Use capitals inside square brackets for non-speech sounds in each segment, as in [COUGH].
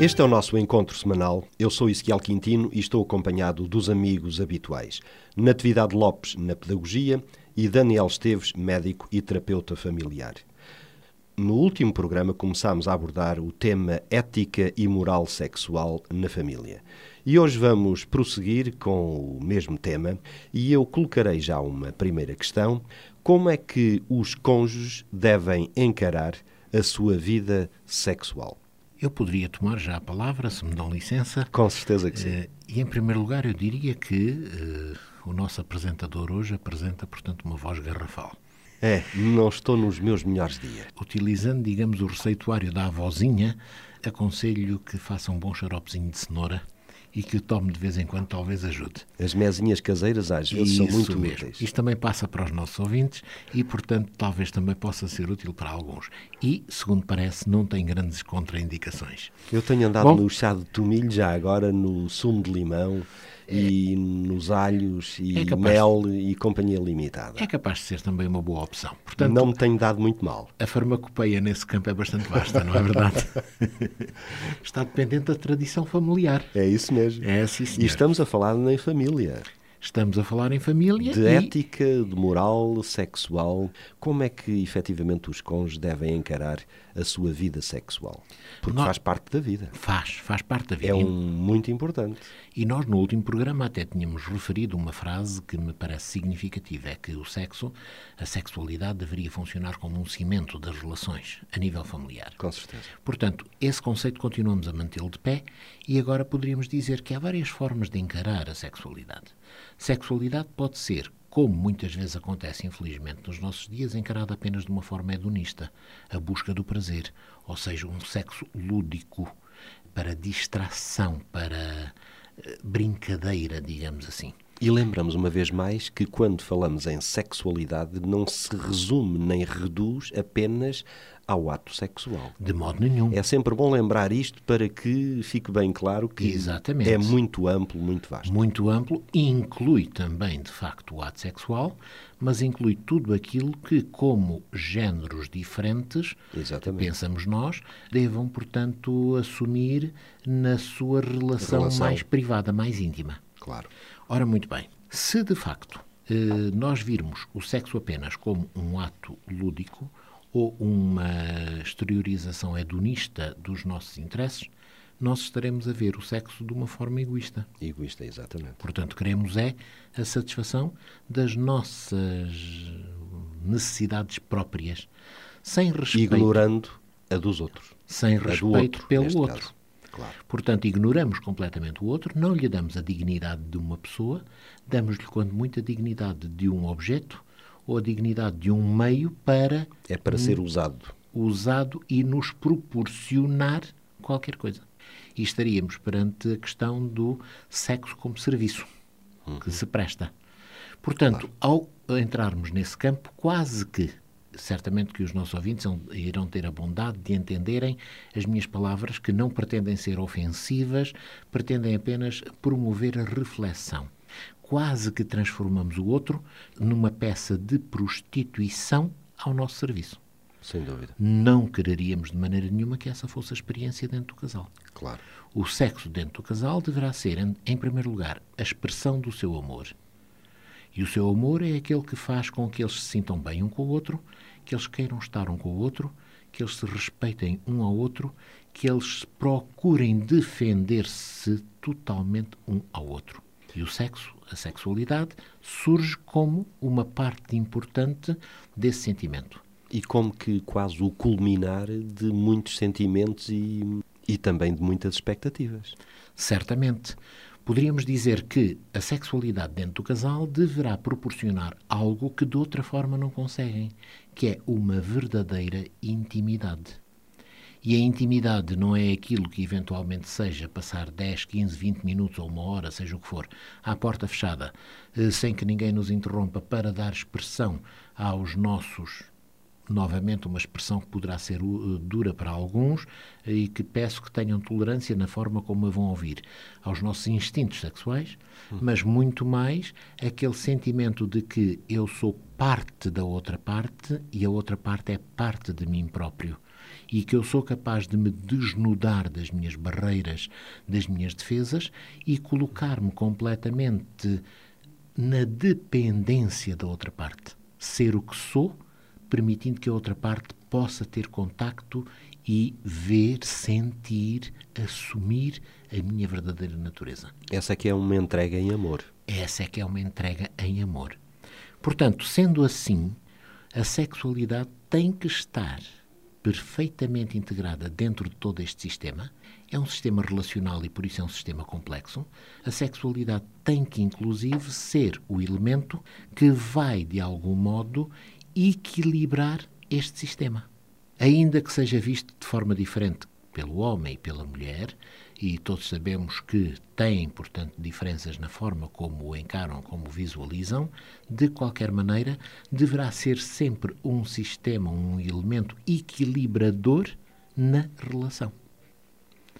Este é o nosso encontro semanal. Eu sou Ezequiel Quintino e estou acompanhado dos amigos habituais. Natividade Lopes, na Pedagogia, e Daniel Esteves, médico e terapeuta familiar. No último programa começámos a abordar o tema ética e moral sexual na família. E hoje vamos prosseguir com o mesmo tema e eu colocarei já uma primeira questão: como é que os cônjuges devem encarar a sua vida sexual? Eu poderia tomar já a palavra, se me dão licença. Com certeza que sim. Eh, e, em primeiro lugar, eu diria que eh, o nosso apresentador hoje apresenta, portanto, uma voz garrafal. É, não estou nos meus melhores dias. Utilizando, digamos, o receituário da avózinha, aconselho que faça um bom xaropezinho de cenoura e que o tome de vez em quando talvez ajude. As mesinhas caseiras às vezes são Isso muito mesmo. úteis. Isto também passa para os nossos ouvintes e, portanto, talvez também possa ser útil para alguns. E, segundo parece, não tem grandes contraindicações. Eu tenho andado Bom. no chá de tomilho já agora, no sumo de limão e nos alhos e É mel e companhia limitada. É capaz de ser também uma boa opção. Portanto, não me tem dado muito mal. A farmacopeia nesse campo é bastante vasta, não é verdade? [LAUGHS] Está dependente da tradição familiar. É isso mesmo. É, sim, e estamos a falar em família. Estamos a falar em família De e ética, de moral, sexual. Como é que efetivamente os cônjuges devem encarar a sua vida sexual? Porque Nó- faz parte da vida. faz, faz parte da vida. É um muito importante. E nós, no último programa, até tínhamos referido uma frase que me parece significativa: é que o sexo, a sexualidade, deveria funcionar como um cimento das relações a nível familiar. Com certeza. Portanto, esse conceito continuamos a mantê-lo de pé e agora poderíamos dizer que há várias formas de encarar a sexualidade. Sexualidade pode ser, como muitas vezes acontece infelizmente nos nossos dias, encarada apenas de uma forma hedonista, a busca do prazer, ou seja, um sexo lúdico, para distração, para eh, brincadeira, digamos assim. E lembramos uma vez mais que quando falamos em sexualidade não se resume nem reduz apenas ao ato sexual. De modo nenhum. É sempre bom lembrar isto para que fique bem claro que Exatamente. é muito amplo, muito vasto. muito amplo inclui também, de facto, o ato sexual, mas inclui tudo aquilo que, como géneros diferentes, Exatamente. pensamos nós, devam, portanto, assumir na sua relação, Relação. mais privada, mais íntima. Claro. Ora, muito bem, se de facto eh, nós virmos o sexo apenas como um ato lúdico ou uma exteriorização hedonista dos nossos interesses, nós estaremos a ver o sexo de uma forma egoísta. Egoísta, exatamente. Portanto, queremos é a satisfação das nossas necessidades próprias, sem respeito, Ignorando a dos outros. sem respeito outro, pelo outro. caso. Claro. Portanto, ignoramos completamente o outro, não lhe damos a dignidade de uma pessoa, damos-lhe, quando muito, a dignidade de um objeto ou a dignidade de um meio para É para ser usado. usado e nos proporcionar qualquer coisa. E estaríamos perante a questão do sexo como serviço que se presta. Portanto, ao entrarmos nesse campo, quase que, certamente que os nossos ouvintes irão ter a bondade de entenderem as minhas palavras que não pretendem ser ofensivas, pretendem apenas promover a reflexão. Quase que transformamos o outro numa peça de prostituição ao nosso serviço Sem dúvida. não quereríamos de maneira nenhuma que essa fosse a experiência dentro do casal. Claro. O sexo dentro do casal deverá ser, em, em primeiro lugar, a expressão do seu amor. E o seu amor é aquele que faz com que eles se sintam bem um com o outro, que eles queiram estar um com o outro, que eles se respeitem um ao outro, que eles procurem defender-se totalmente um ao outro. E o sexo, a sexualidade, surge como uma parte importante desse sentimento. E como que quase o culminar de muitos sentimentos e, e também de muitas expectativas. Certamente. Poderíamos dizer que a sexualidade dentro do casal deverá proporcionar algo que de outra forma não conseguem, que é uma verdadeira intimidade. E a intimidade não é aquilo que eventualmente seja passar 10, 15, 20 minutos ou uma hora, seja o que for, à porta fechada, eh, sem que ninguém nos interrompa para dar expressão aos nossos novamente uma expressão que poderá ser uh, dura para alguns uh, e que peço que tenham tolerância na forma como a vão ouvir, aos nossos instintos sexuais, uhum. mas muito mais aquele sentimento de que eu sou parte da outra parte e a outra parte é parte de mim próprio. E que eu sou capaz de me desnudar das minhas barreiras, das minhas defesas e colocar-me completamente na dependência da outra parte. Ser o que sou permitindo que a outra parte possa ter contacto e ver, sentir, assumir a minha verdadeira natureza. Essa é que é uma entrega em amor. Essa é que é uma entrega em amor. Portanto, sendo assim, a sexualidade tem que estar perfeitamente integrada dentro de todo este sistema. É um sistema relacional e por isso é um sistema complexo. A sexualidade tem que, inclusive, ser o elemento que vai, de algum modo, equilibrar este sistema. Ainda que seja visto de forma diferente pelo homem e pela mulher, e todos sabemos que têm, portanto, diferenças na forma como o encaram, como o visualizam, de qualquer maneira, deverá ser sempre um sistema, um elemento equilibrador na relação.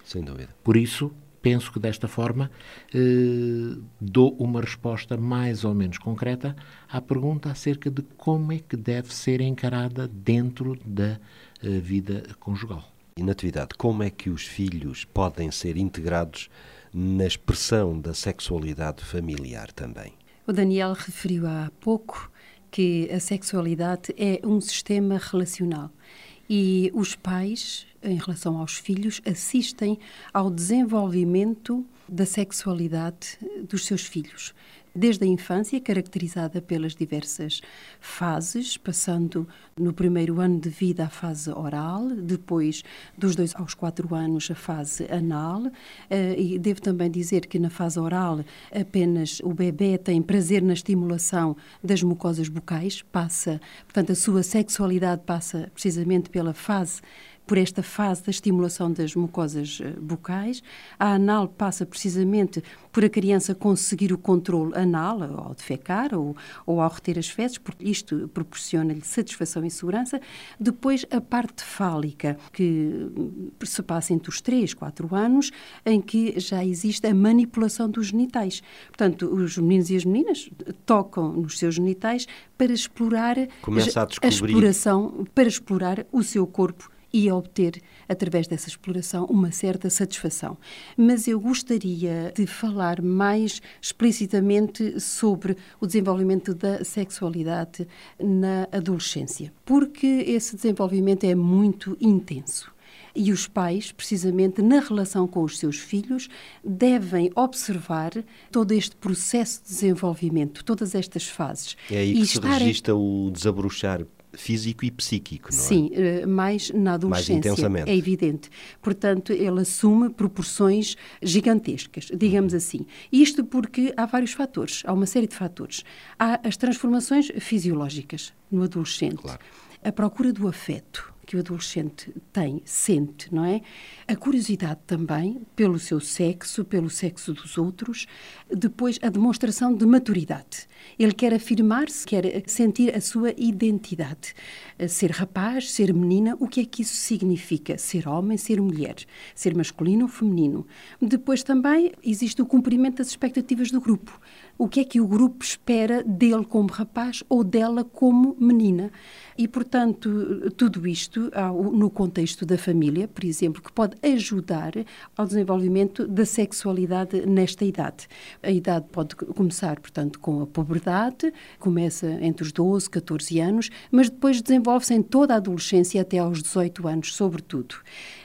Sem dúvida. Por isso, penso que desta forma eh, dou uma resposta mais ou menos concreta à pergunta acerca de como é que deve ser encarada dentro da eh, vida conjugal. E, Natividade, como é que os filhos podem ser integrados na expressão da sexualidade familiar também? O Daniel referiu há pouco que a sexualidade é um sistema relacional e os pais, em relação aos filhos, assistem ao desenvolvimento da sexualidade dos seus filhos desde a infância, caracterizada pelas diversas fases, passando no primeiro ano de vida a fase oral, depois dos dois aos quatro anos a fase anal, eh, e devo também dizer que na fase oral apenas o bebê tem prazer na estimulação das mucosas bucais, passa, portanto, a sua sexualidade passa precisamente pela fase por esta fase da estimulação das mucosas eh, bucais. A anal passa precisamente por a criança conseguir o controle anal ao defecar ou, ou ao reter as fezes, porque isto proporciona-lhe satisfação e segurança. Depois, a parte fálica, que hum, se passa entre os 3 e 4 anos, em que já existe a manipulação dos genitais. Portanto, os meninos e as meninas tocam nos seus genitais para explorar Começa a, a exploração, para explorar o seu corpo e a obter, através dessa exploração, uma certa satisfação. Mas eu gostaria de falar mais explicitamente sobre o desenvolvimento da sexualidade na adolescência, porque esse desenvolvimento é muito intenso. E os pais, precisamente na relação com os seus filhos, devem observar todo este processo de desenvolvimento, todas estas fases. É aí que e se registra o desabrochar físico e psíquico, não Sim, é? Sim, mais na adolescência. Mais intensamente. É evidente. Portanto, ele assume proporções gigantescas, digamos uhum. assim. Isto porque há vários fatores, há uma série de fatores. Há as transformações fisiológicas no adolescente, claro. a procura do afeto, que o adolescente tem, sente, não é? A curiosidade também pelo seu sexo, pelo sexo dos outros. Depois, a demonstração de maturidade. Ele quer afirmar-se, quer sentir a sua identidade. Ser rapaz, ser menina, o que é que isso significa? Ser homem, ser mulher, ser masculino ou feminino. Depois também existe o cumprimento das expectativas do grupo. O que é que o grupo espera dele como rapaz ou dela como menina? E, portanto, tudo isto no contexto da família, por exemplo, que pode ajudar ao desenvolvimento da sexualidade nesta idade. A idade pode começar, portanto, com a puberdade, começa entre os 12, 14 anos, mas depois desenvolve-se em toda a adolescência até aos 18 anos, sobretudo.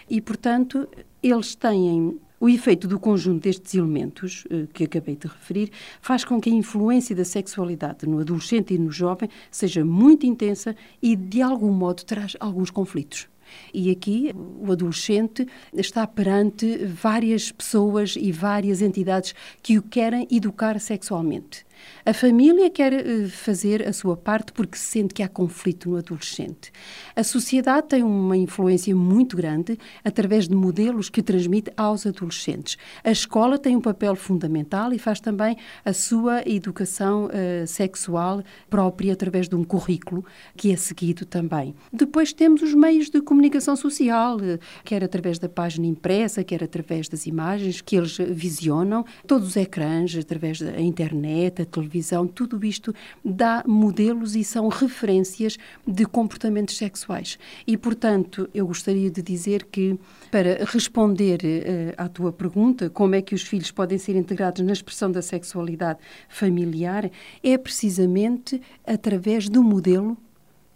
E, portanto, eles têm o efeito do conjunto destes elementos eh, que acabei de referir faz com que a influência da sexualidade no adolescente e no jovem seja muito intensa e, de algum modo, traz alguns conflitos. E aqui o adolescente está perante várias pessoas e várias entidades que o querem educar sexualmente. A família quer uh, fazer a sua parte porque sente que há conflito no adolescente. A sociedade tem uma influência muito grande através de modelos que transmite aos adolescentes. A escola tem um papel fundamental e faz também a sua educação uh, sexual própria através de um currículo que é seguido também. Depois temos os meios de comunicação social, uh, quer através da página impressa, quer através das imagens que eles visionam, todos os ecrãs, através da internet, televisão, tudo isto dá modelos e são referências de comportamentos sexuais. E, portanto, eu gostaria de dizer que, para responder uh, à tua pergunta, como é que os filhos podem ser integrados na expressão da sexualidade familiar, é precisamente através do modelo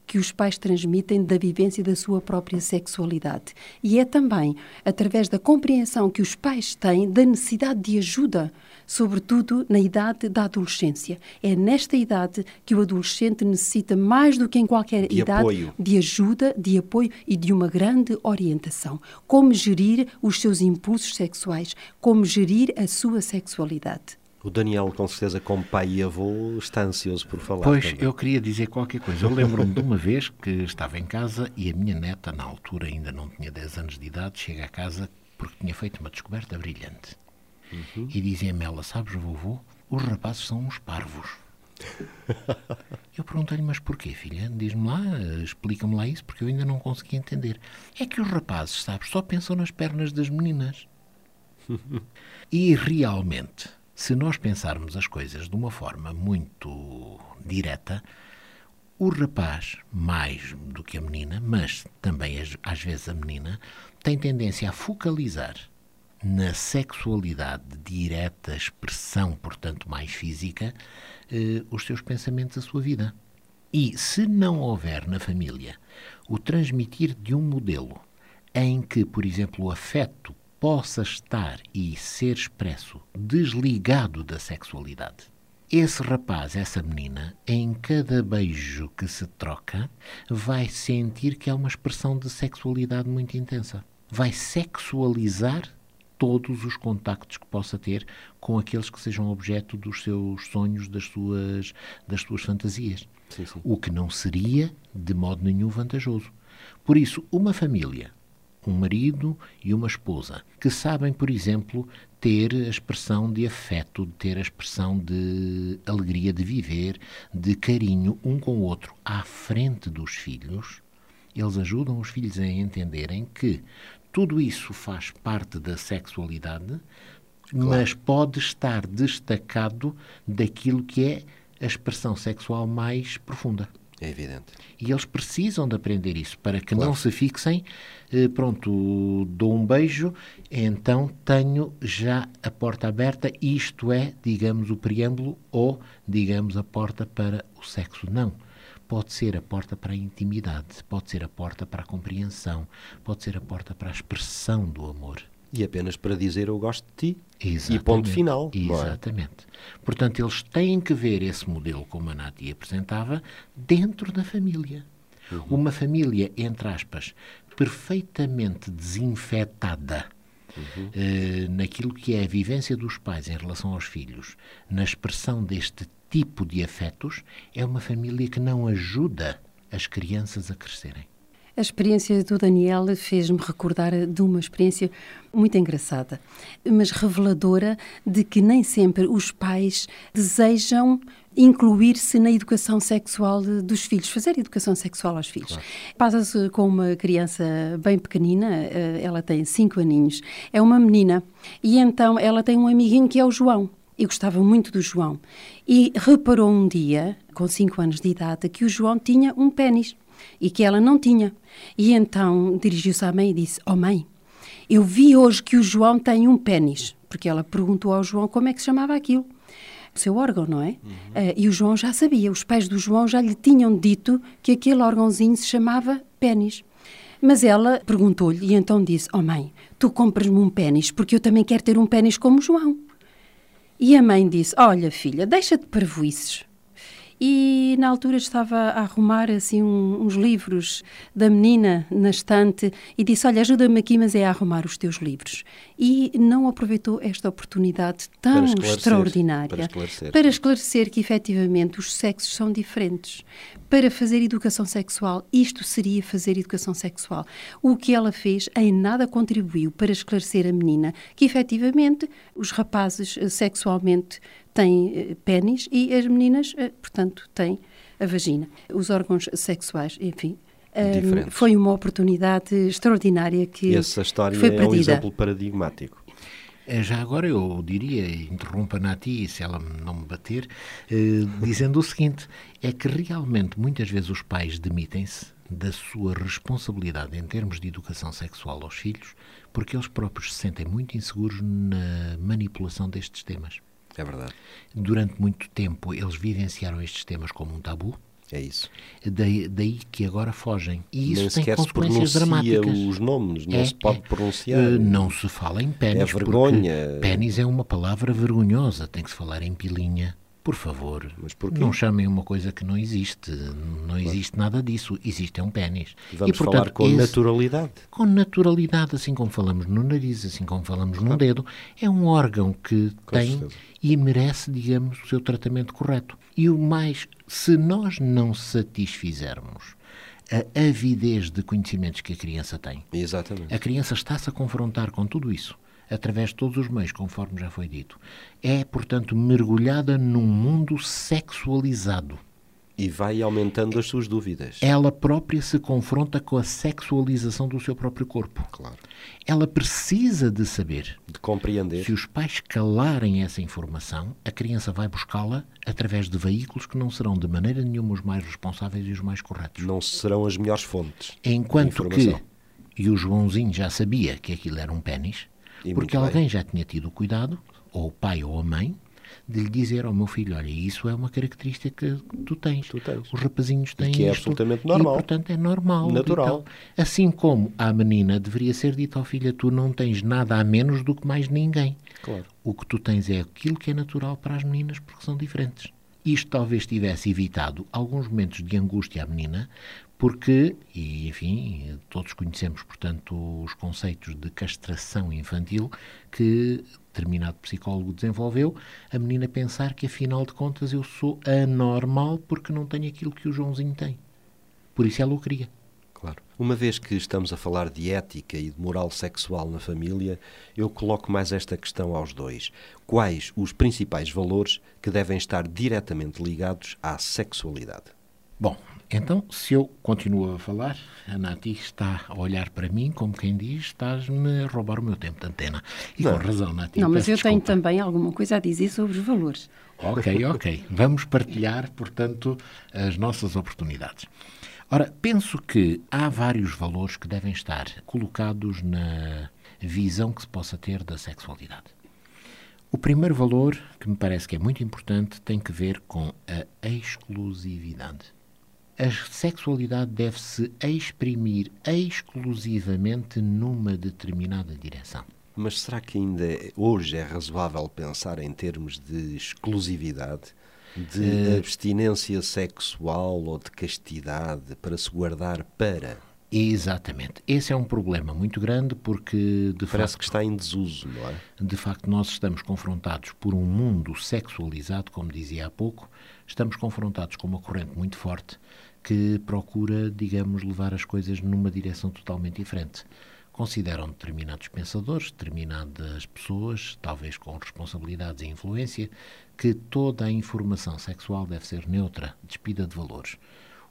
que os pais transmitem da vivência da sua própria sexualidade. E é também através da compreensão que os pais têm da necessidade de ajuda, sobretudo na idade da adolescência. É nesta idade que o adolescente necessita, mais do que em qualquer de idade, apoio. de ajuda, de apoio e de uma grande orientação. Como gerir os seus impulsos sexuais, como gerir a sua sexualidade. O Daniel, com certeza, como pai e avô, está ansioso por falar. Pois, também. eu queria dizer qualquer coisa. Eu lembro-me de uma vez que estava em casa e a minha neta, na altura ainda não tinha 10 anos de idade, chega a casa porque tinha feito uma descoberta brilhante. Uhum. E dizia-me ela, sabes, vovô, os rapazes são uns parvos. eu perguntei-lhe, mas porquê, filha? Diz-me lá, explica-me lá isso, porque eu ainda não consegui entender. É que os rapazes, sabes, só pensam nas pernas das meninas. [LAUGHS] e realmente se nós pensarmos as coisas de uma forma muito direta, o rapaz, mais do que a menina, mas também às vezes a menina, tem tendência a focalizar na sexualidade direta, expressão, portanto, mais física, eh, os seus pensamentos, a sua vida. E se não houver na família o transmitir de um modelo em que, por exemplo, o afeto possa estar e ser expresso desligado da sexualidade. Esse rapaz, essa menina, em cada beijo que se troca, vai sentir que é uma expressão de sexualidade muito intensa. Vai sexualizar todos os contactos que possa ter com aqueles que sejam objeto dos seus sonhos, das suas, das suas fantasias. Sim, sim. O que não seria, de modo nenhum, vantajoso. Por isso, uma família um marido e uma esposa, que sabem, por exemplo, ter a expressão de afeto, de ter a expressão de alegria de viver, de carinho um com o outro à frente dos filhos, eles ajudam os filhos a entenderem que tudo isso faz parte da sexualidade, claro. mas pode estar destacado daquilo que é a expressão sexual mais profunda. É evidente. E eles precisam de aprender isso para que claro. não se fixem, eh, pronto, dou um beijo, então tenho já a porta aberta, isto é, digamos, o preâmbulo ou, digamos, a porta para o sexo. Não. Pode ser a porta para a intimidade, pode ser a porta para a compreensão, pode ser a porta para a expressão do amor. E apenas para dizer eu gosto de ti. Exatamente. E ponto final. É? Exatamente. É? Portanto, eles têm que ver esse modelo, como a Nati apresentava, dentro da família. Uhum. Uma família, entre aspas, perfeitamente desinfetada uhum. eh, naquilo que é a vivência dos pais em relação aos filhos, na expressão deste tipo de afetos, é uma família que não ajuda as crianças a crescerem. A experiência do Daniel fez-me recordar de uma experiência muito engraçada, mas reveladora de que nem sempre os pais desejam incluir-se na educação sexual dos filhos, fazer educação sexual aos filhos. Claro. Passa-se com uma criança bem pequenina, eh, ela tem cinco aninhos, é uma menina, e então ela tem um amiguinho que é o João. E gostava muito do João. E reparou um dia, com cinco anos de idade, que o João tinha um pênis e que ela não tinha. E então dirigiu-se à mãe e disse: Oh mãe, eu vi hoje que o João tem um pênis. Porque ela perguntou ao João como é que se chamava aquilo. O seu órgão, não é? Uhum. Uh, e o João já sabia, os pais do João já lhe tinham dito que aquele órgãozinho se chamava pênis. Mas ela perguntou-lhe e então disse: Oh mãe, tu compras-me um pênis porque eu também quero ter um pênis como o João. E a mãe disse: Olha, filha, deixa de parvoices. E na altura estava a arrumar assim um, uns livros da menina na estante e disse: Olha, ajuda-me aqui, mas é a arrumar os teus livros. E não aproveitou esta oportunidade tão para extraordinária para esclarecer. para esclarecer que efetivamente os sexos são diferentes. Para fazer educação sexual, isto seria fazer educação sexual. O que ela fez em nada contribuiu para esclarecer a menina que efetivamente os rapazes eh, sexualmente têm eh, pênis e as meninas, eh, portanto, têm a vagina. Os órgãos sexuais, enfim, um, foi uma oportunidade extraordinária que Essa história foi perdida. é um exemplo paradigmático. Já agora eu diria, interrompa Nati, se ela não me bater, eh, dizendo o seguinte: é que realmente muitas vezes os pais demitem-se da sua responsabilidade em termos de educação sexual aos filhos, porque eles próprios se sentem muito inseguros na manipulação destes temas. É verdade. Durante muito tempo eles vivenciaram estes temas como um tabu. É isso. Daí, daí que agora fogem. E isso Nem tem consequências se dramáticas. os nomes, não É, se pode é. pronunciar. Eh, não se fala em pênis. É vergonha. Pênis é uma palavra vergonhosa. Tem que se falar em pilinha. Por favor, não chamem uma coisa que não existe. Não existe nada disso. Existe é um pênis. Vamos e, portanto, falar com esse- naturalidade. com naturalidade, assim como falamos no nariz, assim como falamos num dedo, é um órgão que tem certeza. e merece, digamos, o seu tratamento correto. E o mais, se nós não satisfizermos a avidez de conhecimentos que a criança tem, Exatamente. a criança está-se a confrontar com tudo isso através de todos os meios, conforme já foi dito. É, portanto, mergulhada num mundo sexualizado. E vai aumentando as suas dúvidas. Ela própria se confronta com a sexualização do seu próprio corpo. Claro. Ela precisa de saber. De compreender. Se os pais calarem essa informação, a criança vai buscá-la através de veículos que não serão de maneira nenhuma os mais responsáveis e os mais corretos. Não serão as melhores fontes. Enquanto que, e o Joãozinho já sabia que aquilo era um pênis, E porque muito bem. alguém já tinha tido o cuidado, ou o pai ou a mãe, de lhe dizer ao meu filho, olha, isso é uma característica que tu tens. Tu tens. Os rapazinhos têm que é isto, absolutamente normal. E, portanto, é normal. Natural. Então, assim como à menina deveria ser dito ao filho, tu não tens nada a menos do que mais ninguém. Claro. O que tu tens é aquilo que é natural para as meninas, porque são diferentes. Isto talvez tivesse evitado alguns momentos de angústia à menina, porque, e enfim, todos conhecemos, portanto, os conceitos de castração infantil que determinado psicólogo desenvolveu, a menina pensar que, afinal de contas, eu sou anormal porque não tenho aquilo que o Joãozinho tem. Por isso ela o queria. Claro. Uma vez que estamos a falar de ética e de moral sexual na família, eu coloco mais esta questão aos dois. Quais os principais valores que devem estar diretamente ligados à sexualidade? Bom, então, se eu continuo a falar, a Nati está a olhar para mim como quem diz, estás-me a roubar o meu tempo de antena. E Não. com razão, Nati. Não, mas eu tenho desculpa. também alguma coisa a dizer sobre os valores. Ok, ok. Vamos partilhar, portanto, as nossas oportunidades. Ora, penso que há vários valores que devem estar colocados na visão que se possa ter da sexualidade. O primeiro valor, que me parece que é muito importante, tem que ver com a exclusividade. A sexualidade deve-se exprimir exclusivamente numa determinada direção. Mas será que ainda é- hoje é razoável pensar em termos de exclusividade, de Eh, abstinência sexual ou de castidade para se guardar para? Exatamente. Esse é um problema muito grande porque, de Parece facto, que está em desuso, não é? de facto, nós estamos confrontados por um mundo sexualizado, como dizia há pouco, estamos confrontados com uma corrente muito forte que procura, digamos, levar as coisas numa direção totalmente diferente. Consideram determinados pensadores, determinadas pessoas, talvez com responsabilidades e influência, que toda a informação sexual deve ser neutra, despida de valores.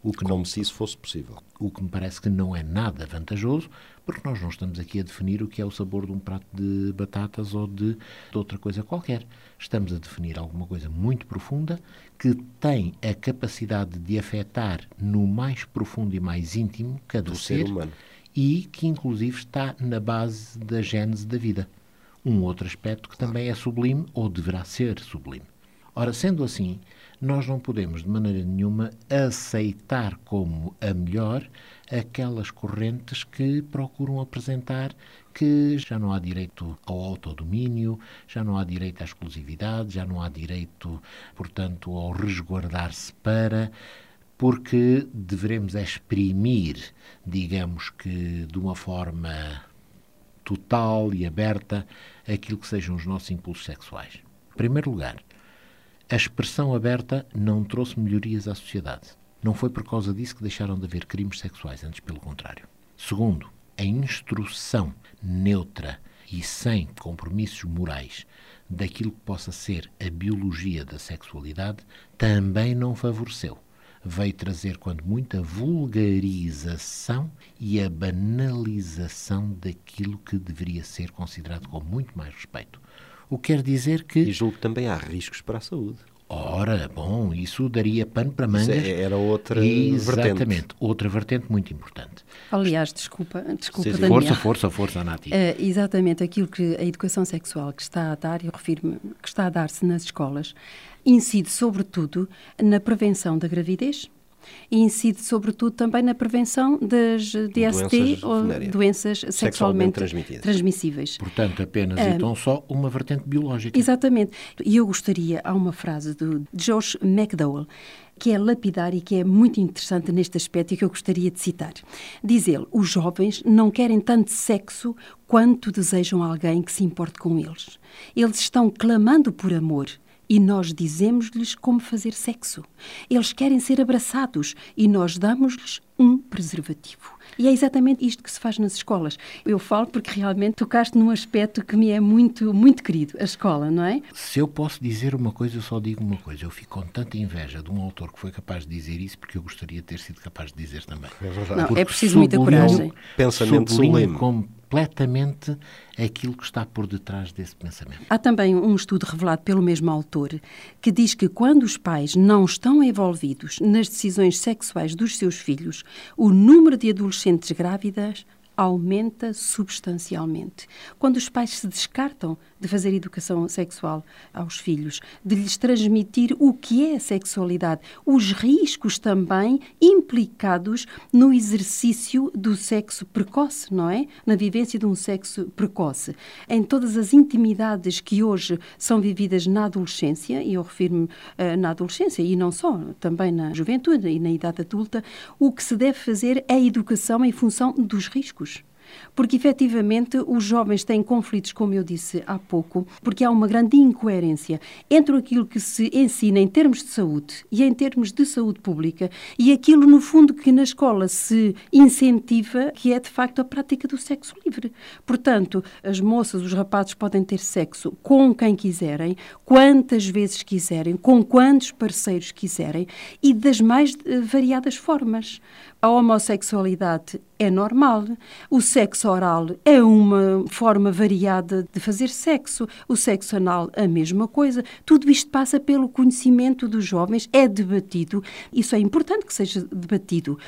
O que não Como se isso fosse possível. o que me parece que não é nada vantajoso, porque nós não estamos aqui a definir o que é o sabor de um prato de batatas ou de, de outra coisa qualquer. Estamos a definir alguma coisa muito profunda que tem a capacidade de afetar no mais profundo e mais íntimo cada Do ser humano. e que inclusive está na base da gênese da vida. Um outro aspecto que também é sublime ou deverá ser sublime. Ora, sendo assim, nós não podemos, de maneira nenhuma, aceitar como a melhor aquelas correntes que procuram apresentar que já não há direito ao autodomínio, já não há direito à exclusividade, já não há direito, portanto, ao resguardar-se para porque devemos exprimir, digamos que de uma forma total e aberta, aquilo que sejam os nossos impulsos sexuais. Em primeiro lugar, a expressão aberta não trouxe melhorias à sociedade. Não foi por causa disso que deixaram de haver crimes sexuais, antes pelo contrário. Segundo, a instrução neutra e sem compromissos morais daquilo que possa ser a biologia da sexualidade também não favoreceu. Veio trazer, quando muita vulgarização e a banalização daquilo que deveria ser considerado com muito mais respeito. O que quer dizer que. E julgo que também há riscos para a saúde. Ora, bom, isso daria pano para mangas. Isso é, era outra Exatamente, vertente. outra vertente muito importante. Aliás, desculpa, desculpa sim, sim. Força, força, força, Nati. Uh, exatamente, aquilo que a educação sexual que está a dar, eu refiro-me, que está a dar-se nas escolas, incide sobretudo na prevenção da gravidez, e incide sobretudo também na prevenção das DST doenças ou doenças sexualmente, sexualmente transmissíveis. Portanto, apenas e tão só uma vertente biológica. Exatamente. E eu gostaria, há uma frase do Josh McDowell, que é lapidar e que é muito interessante neste aspecto e que eu gostaria de citar. Diz ele: os jovens não querem tanto sexo quanto desejam alguém que se importe com eles. Eles estão clamando por amor e nós dizemos-lhes como fazer sexo. Eles querem ser abraçados e nós damos-lhes um preservativo. E é exatamente isto que se faz nas escolas. Eu falo porque realmente tocaste num aspecto que me é muito, muito querido, a escola, não é? Se eu posso dizer uma coisa, eu só digo uma coisa. Eu fico com tanta inveja de um autor que foi capaz de dizer isso, porque eu gostaria de ter sido capaz de dizer também. É verdade. Não, é preciso muita coragem. Pensamento sublime completamente aquilo que está por detrás desse pensamento. Há também um estudo revelado pelo mesmo autor que diz que quando os pais não estão envolvidos nas decisões sexuais dos seus filhos, o número de adolescentes grávidas aumenta substancialmente. Quando os pais se descartam de fazer educação sexual aos filhos, de lhes transmitir o que é a sexualidade, os riscos também implicados no exercício do sexo precoce, não é? Na vivência de um sexo precoce. Em todas as intimidades que hoje são vividas na adolescência, e eu refiro-me uh, na adolescência e não só, também na juventude e na idade adulta, o que se deve fazer é a educação em função dos riscos porque efetivamente os jovens têm conflitos, como eu disse há pouco, porque há uma grande incoerência entre aquilo que se ensina em termos de saúde e em termos de saúde pública e aquilo, no fundo, que na escola se incentiva, que é de facto a prática do sexo livre. Portanto, as moças, os rapazes podem ter sexo com quem quiserem, quantas vezes quiserem, com quantos parceiros quiserem e das mais eh, variadas formas. A homossexualidade é normal. O sexo oral é uma forma variada de fazer sexo. O sexo anal, a mesma coisa. Tudo isto passa pelo conhecimento dos jovens, é debatido. Isso é importante que seja debatido.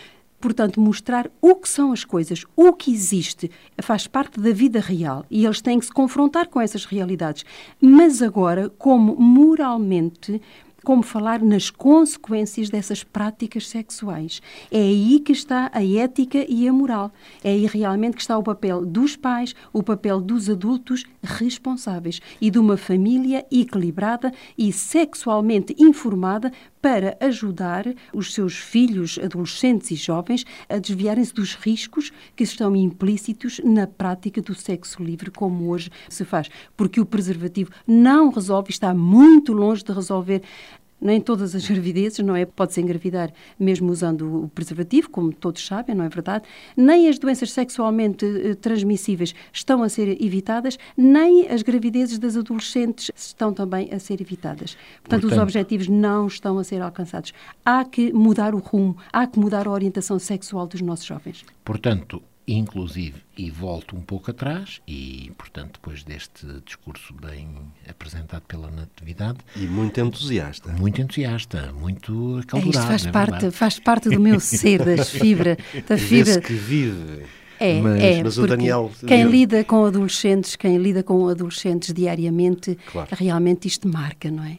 Portanto, mostrar o que são as coisas, o que existe, faz parte da vida real e eles têm que se confrontar com essas realidades. Mas agora, como moralmente como falar nas consequências dessas práticas sexuais. É aí que está a ética e a moral. É aí realmente que está o papel dos pais, o papel dos adultos responsáveis e de uma família equilibrada e sexualmente informada para ajudar os seus filhos, adolescentes e jovens a desviarem-se dos riscos que estão implícitos na prática do sexo livre, como hoje se faz. Porque o preservativo não resolve, está muito longe de resolver nem todas as gravidezes, não é? Pode-se engravidar mesmo usando o preservativo, como todos sabem, não é verdade? Nem as doenças sexualmente eh, transmissíveis estão a ser evitadas, nem as gravidezes das adolescentes estão também a ser evitadas. Portanto, Portanto, os objetivos não estão a ser alcançados. Há que mudar o rumo, há que mudar a orientação sexual dos nossos jovens. Portanto, inclusive, e volto um pouco atrás, e, portanto, depois deste discurso bem apresentado pela Natividade... E muito entusiasta. Muito entusiasta, muito acalorado. É, isto faz, é parte, faz parte do meu ser, das [LAUGHS] fibra, da fibra... que vive... É, mas, é, mas o Daniel. Quem lida com adolescentes, quem lida com adolescentes diariamente, claro. realmente isto marca, não é?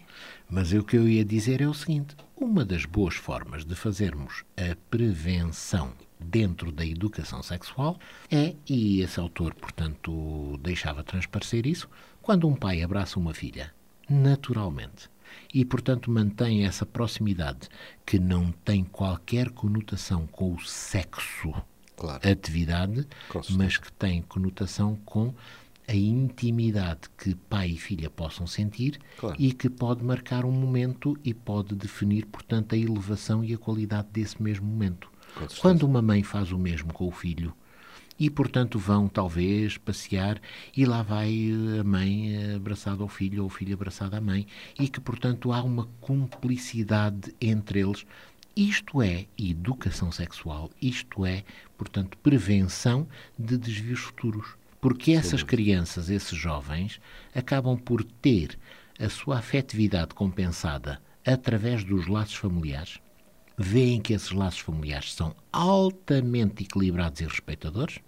Mas o que eu ia dizer é o seguinte: uma das boas formas de fazermos a prevenção dentro da educação sexual é, e esse autor, portanto, deixava transparecer isso, quando um pai abraça uma filha, naturalmente, e, portanto, mantém essa proximidade que não tem qualquer conotação com o sexo, claro. atividade, mas que tem conotação com a intimidade que pai e filha possam sentir claro. e que pode marcar um momento e pode definir, portanto, a elevação e a qualidade desse mesmo momento. Quando uma mãe faz o mesmo com o filho, e, portanto, vão talvez passear e lá vai a mãe abraçada ao filho ou o filho abraçado à mãe e que, portanto, há uma cumplicidade entre eles. Isto é educação sexual, isto é, portanto, prevenção de desvios futuros. Porque essas crianças, esses jovens, acabam por ter a sua afetividade compensada através dos laços familiares, veem que esses laços familiares são altamente equilibrados e respeitadores,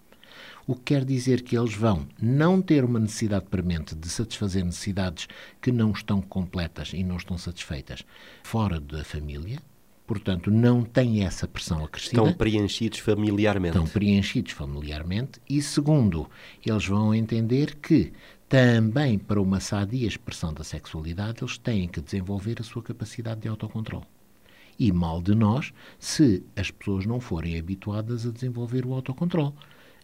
o que quer dizer que eles vão não ter uma necessidade premente de satisfazer necessidades que não estão completas e não estão satisfeitas fora da família, portanto, não têm essa pressão acrescida. Estão preenchidos familiarmente. Estão preenchidos familiarmente. E segundo, eles vão entender que também para uma sadia expressão da sexualidade, eles têm que desenvolver a sua capacidade de autocontrole. E mal de nós se as pessoas não forem habituadas a desenvolver o autocontrole.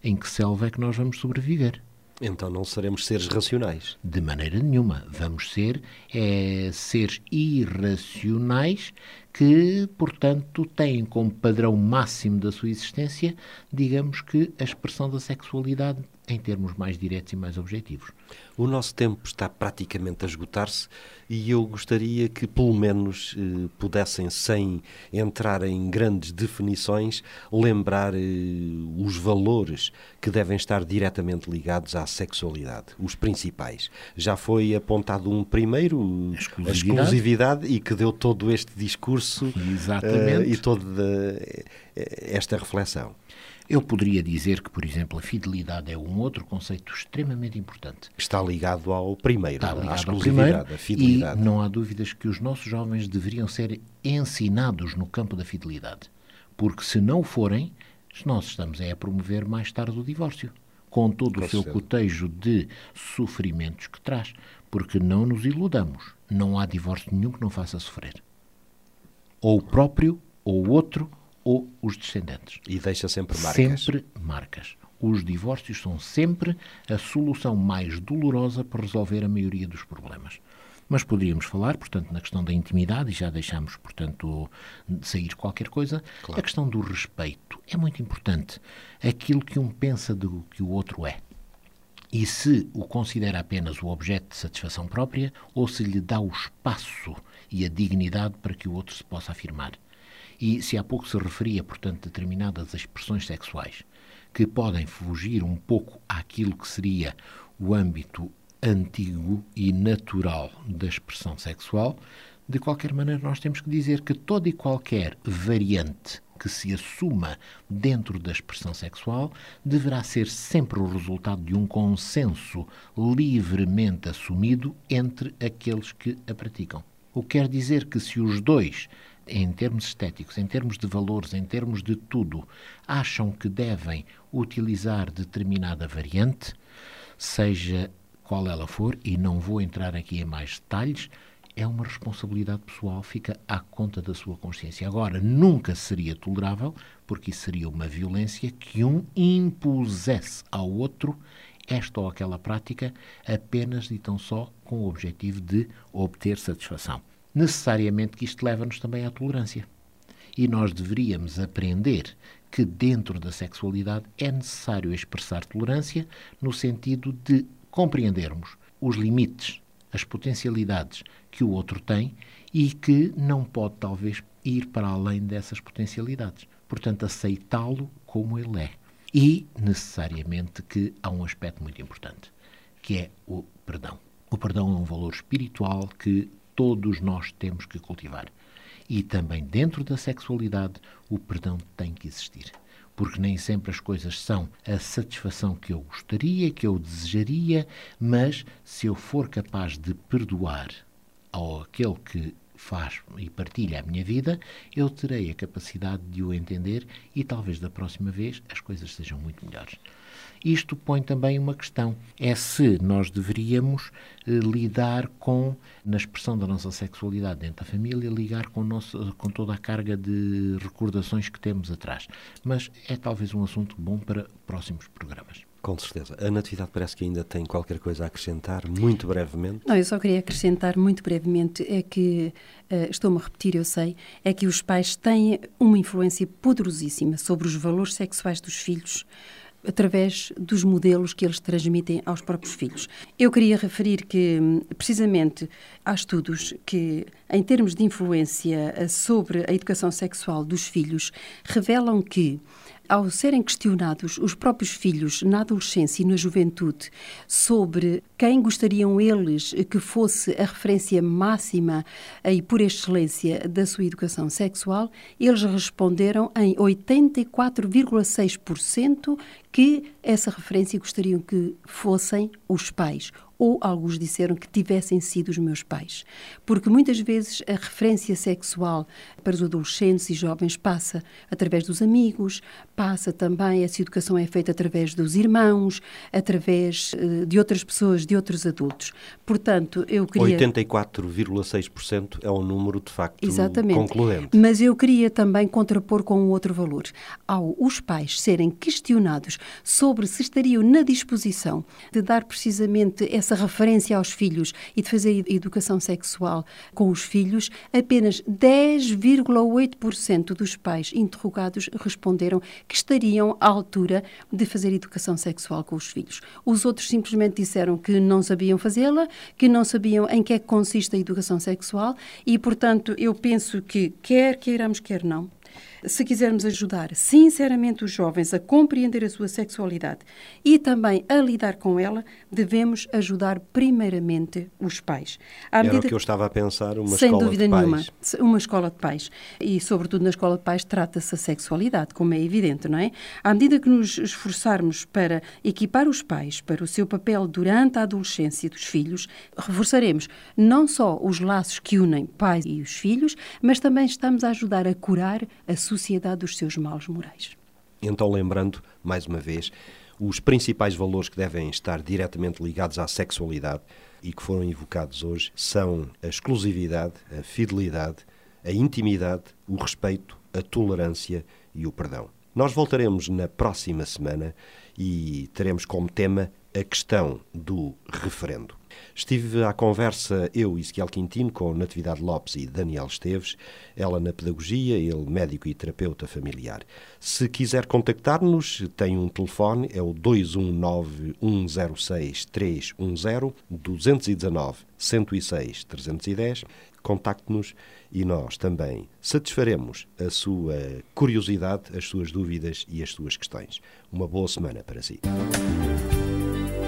Em que selva é que nós vamos sobreviver? Então não seremos seres racionais. De maneira nenhuma. Vamos ser é, seres irracionais que, portanto, têm como padrão máximo da sua existência, digamos que a expressão da sexualidade em termos mais diretos e mais objetivos. O nosso tempo está praticamente a esgotar-se e eu gostaria que, pelo menos, eh, pudessem, sem entrar em grandes definições, lembrar eh, os valores que devem estar diretamente ligados à sexualidade, os principais. Já foi apontado um primeiro, a exclusividade, a exclusividade e que deu todo este discurso uh, e toda esta reflexão. Eu poderia dizer que, por exemplo, a fidelidade é um outro conceito extremamente importante. Está ligado ao primeiro, Está ligado à exclusividade, ao primeiro, a fidelidade. E não há dúvidas que os nossos jovens deveriam ser ensinados no campo da fidelidade. Porque se não forem, nós estamos a promover mais tarde o divórcio, com todo o seu cotejo de sofrimentos que traz. Porque não nos iludamos, não há divórcio nenhum que não faça sofrer. Ou o próprio, ou o outro, ou os descendentes. E deixa sempre marcas. Sempre marcas. Os divórcios são sempre a solução mais dolorosa para resolver a maioria dos problemas. Mas poderíamos falar, portanto, na questão da intimidade, e já deixamos, portanto, sair qualquer coisa, claro. a questão do respeito. É muito importante. Aquilo que um pensa do que o outro é. E se o considera apenas o objeto de satisfação própria, ou se lhe dá o espaço e a dignidade para que o outro se possa afirmar. E se há pouco se referia, portanto, a determinadas expressões sexuais que podem fugir um pouco àquilo que seria o âmbito antigo e natural da expressão sexual, de qualquer maneira nós temos que dizer que toda e qualquer variante que se assuma dentro da expressão sexual deverá ser sempre o resultado de um consenso livremente assumido entre aqueles que a praticam. O que quer dizer que se os dois em termos estéticos, em termos de valores, em termos de tudo, acham que devem utilizar determinada variante, seja qual ela for, e não vou entrar aqui em mais detalhes, é uma responsabilidade pessoal, fica à conta da sua consciência. Agora, nunca seria tolerável, porque isso seria uma violência que um impusesse ao outro esta ou aquela prática apenas e tão só com o objetivo de obter satisfação necessariamente que isto leva-nos também à tolerância. E nós deveríamos aprender que dentro da sexualidade é necessário expressar tolerância no sentido de compreendermos os limites, as potencialidades que o outro tem e que não pode talvez ir para além dessas potencialidades. Portanto, aceitá-lo como ele é. E necessariamente que há um aspecto muito importante, que é o perdão. O perdão é um valor espiritual que todos nós temos que cultivar. E também dentro da sexualidade, o perdão tem que existir. Porque nem sempre as coisas são a satisfação que eu gostaria, que eu desejaria, mas se eu for capaz de perdoar ou aquele que faz e partilha a minha vida, eu terei a capacidade de o entender e talvez da próxima vez as coisas sejam muito melhores. Isto põe também uma questão: é se nós deveríamos eh, lidar com, na expressão da nossa sexualidade dentro da família, ligar com, nosso, com toda a carga de recordações que temos atrás. Mas é talvez um assunto bom para próximos programas. Com certeza. A Natividade parece que ainda tem qualquer coisa a acrescentar, muito brevemente. Não, eu só queria acrescentar muito brevemente, é que, uh, estou-me a repetir, eu sei, é que os pais têm uma influência poderosíssima sobre os valores sexuais dos filhos, através dos modelos que eles transmitem aos próprios filhos. Eu queria referir que, precisamente, há estudos que, em termos de influência eh, sobre a educação sexual dos filhos, revelam que ao serem questionados os próprios filhos na adolescência e na juventude sobre quem gostariam eles que fosse a referência máxima e por excelência da sua educação sexual, eles responderam em 84,6% que essa referência gostariam que fossem os pais ou alguns disseram que tivessem sido os meus pais. Porque muitas vezes a referência sexual para os adolescentes e jovens passa através dos amigos, passa também, essa educação é feita através dos irmãos, através uh, de outras pessoas, de outros adultos. Portanto, eu queria... 84,6% é um número, de facto, Exatamente. concluente. Mas eu queria também contrapor com um outro valor. Ao os pais serem questionados sobre se estariam na disposição de dar precisamente essa referência aos filhos e de fazer educação sexual com os filhos, apenas 10,8% dos pais interrogados responderam que estariam à altura de fazer educação sexual com os filhos. Os outros simplesmente disseram que não sabiam fazê-la, que não sabiam em que é que consiste a educação sexual e, portanto, eu penso que quer queiramos, quer não, se quisermos ajudar sinceramente os jovens a compreender a sua sexualidade e também a lidar com ela, devemos ajudar primeiramente os pais. À Era o que eu estava a pensar, uma sem escola dúvida de nenhuma, pais. uma escola de pais. E, sobretudo, na escola de pais trata-se a sexualidade, como é evidente, não é? À medida que nos esforçarmos para equipar os pais para o seu papel durante a adolescência dos filhos, reforçaremos não só os laços que unem pais e os filhos, mas também estamos a ajudar a curar a sociedade dos seus maus morais. Então, lembrando, mais uma vez, os principais valores que devem estar diretamente ligados à sexualidade e que foram evocados hoje são a exclusividade, a fidelidade, a intimidade, o respeito, a tolerância e o perdão. Nós voltaremos na próxima semana e teremos como tema a questão do referendo. Estive à conversa, eu, Ezequiel Quintino, com Natividade Lopes e Daniel Esteves, ela na pedagogia, ele médico e terapeuta familiar. Se quiser contactar-nos, tem um telefone, é o 219-106-310, 219-106-310. Contacte-nos e nós também satisfaremos a sua curiosidade, as suas dúvidas e as suas questões. Uma boa semana para si.